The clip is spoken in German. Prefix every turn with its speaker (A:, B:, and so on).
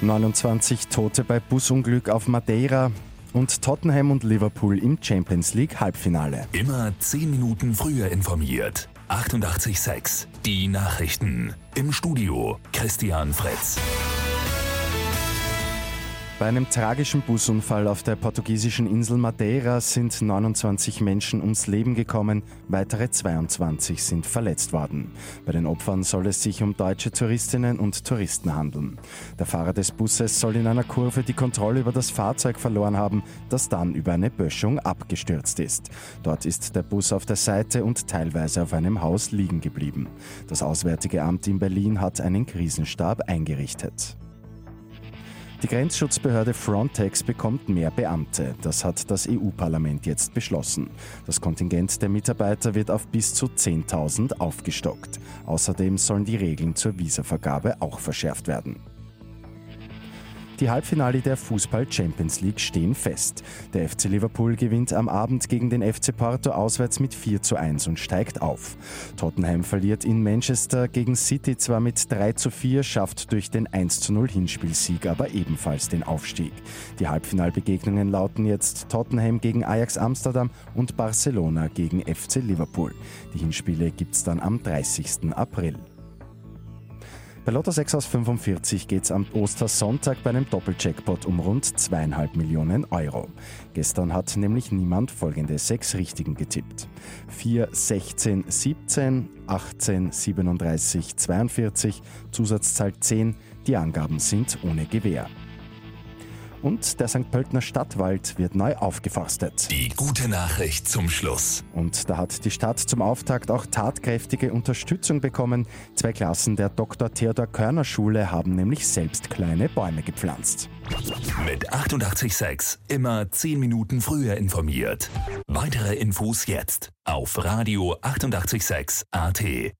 A: 29 Tote bei Busunglück auf Madeira und Tottenham und Liverpool im Champions League Halbfinale.
B: Immer 10 Minuten früher informiert. 88.6 Die Nachrichten. Im Studio Christian Fritz.
A: Bei einem tragischen Busunfall auf der portugiesischen Insel Madeira sind 29 Menschen ums Leben gekommen, weitere 22 sind verletzt worden. Bei den Opfern soll es sich um deutsche Touristinnen und Touristen handeln. Der Fahrer des Busses soll in einer Kurve die Kontrolle über das Fahrzeug verloren haben, das dann über eine Böschung abgestürzt ist. Dort ist der Bus auf der Seite und teilweise auf einem Haus liegen geblieben. Das Auswärtige Amt in Berlin hat einen Krisenstab eingerichtet. Die Grenzschutzbehörde Frontex bekommt mehr Beamte. Das hat das EU-Parlament jetzt beschlossen. Das Kontingent der Mitarbeiter wird auf bis zu 10.000 aufgestockt. Außerdem sollen die Regeln zur Visavergabe auch verschärft werden. Die Halbfinale der Fußball Champions League stehen fest. Der FC Liverpool gewinnt am Abend gegen den FC Porto auswärts mit 4 zu 1 und steigt auf. Tottenham verliert in Manchester gegen City zwar mit 3 zu 4, schafft durch den 1 zu 0 Hinspielsieg aber ebenfalls den Aufstieg. Die Halbfinalbegegnungen lauten jetzt Tottenham gegen Ajax Amsterdam und Barcelona gegen FC Liverpool. Die Hinspiele gibt's dann am 30. April. Bei Lotto 6 aus 45 geht es am Ostersonntag bei einem Doppeljackpot um rund zweieinhalb Millionen Euro. Gestern hat nämlich niemand folgende sechs Richtigen getippt. 4, 16, 17, 18, 37, 42, Zusatzzahl 10. Die Angaben sind ohne Gewähr und der St. Pöltner Stadtwald wird neu aufgeforstet.
B: Die gute Nachricht zum Schluss.
A: Und da hat die Stadt zum Auftakt auch tatkräftige Unterstützung bekommen. Zwei Klassen der Dr. Theodor Körner Schule haben nämlich selbst kleine Bäume gepflanzt.
B: Mit 886 immer 10 Minuten früher informiert. Weitere Infos jetzt auf Radio 886 AT.